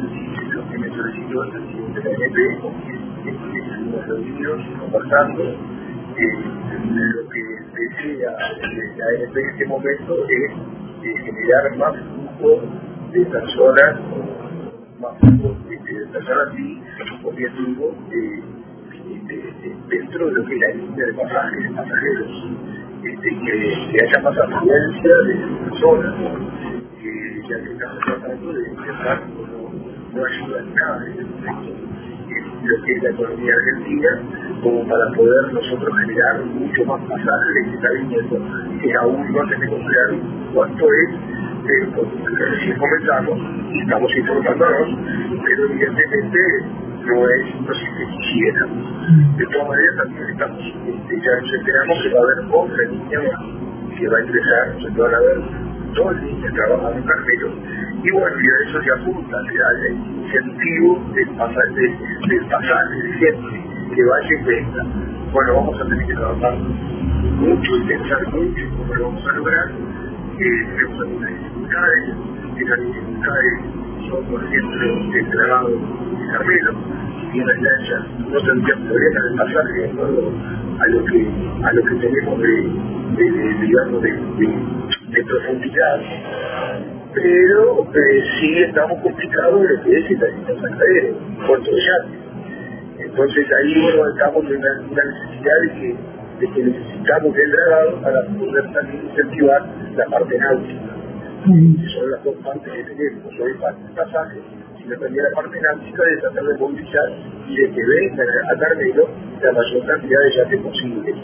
lo que me solicitó el presidente de la con quien estuvimos reunidos conversando. Lo que desea la ANP en este momento es generar más flujo de personas, más flujo de, de personas y objetivo eh, dentro de lo que es la línea de pasajes, pasajeros, este, que, que haya más afluencia de personas ya que estamos tratando de empezar no, ayuda en nada en lo que es la economía argentina como para poder nosotros generar mucho más pasajes que está viniendo que aún no tenemos claro cuánto es eh, recién comenzamos estamos informándonos pero evidentemente no es no se quisiera. De todas maneras también estamos este, ya nos enteramos que va a haber otra línea que va a ingresar se van a ver todo el día trabajando y bueno, y a eso se apunta, se da el incentivo del pasaje, del pasaje de gente que vaya y venga. Bueno, vamos a tener que trabajar mucho y pensar mucho cómo lo vamos a lograr. Eh, tenemos algunas dificultades, esas dificultades son, por ejemplo, el trabado de carneros, y en las lanchas no tendrían problemas de pasaje de acuerdo a lo que, a lo que tenemos de, de, de digamos, de, de de profundidad, pero eh, sí estamos complicados en lo que es el San Puerto de Yates. Entonces ahí bueno, estamos en una, una necesidad de que, de que necesitamos el dragado para poder también incentivar la parte náutica. Son las dos partes que tenemos, no solo el pasaje, sino también la parte náutica de tratar de movilizar y de que vengan a Carmelo la mayor cantidad de yates posible.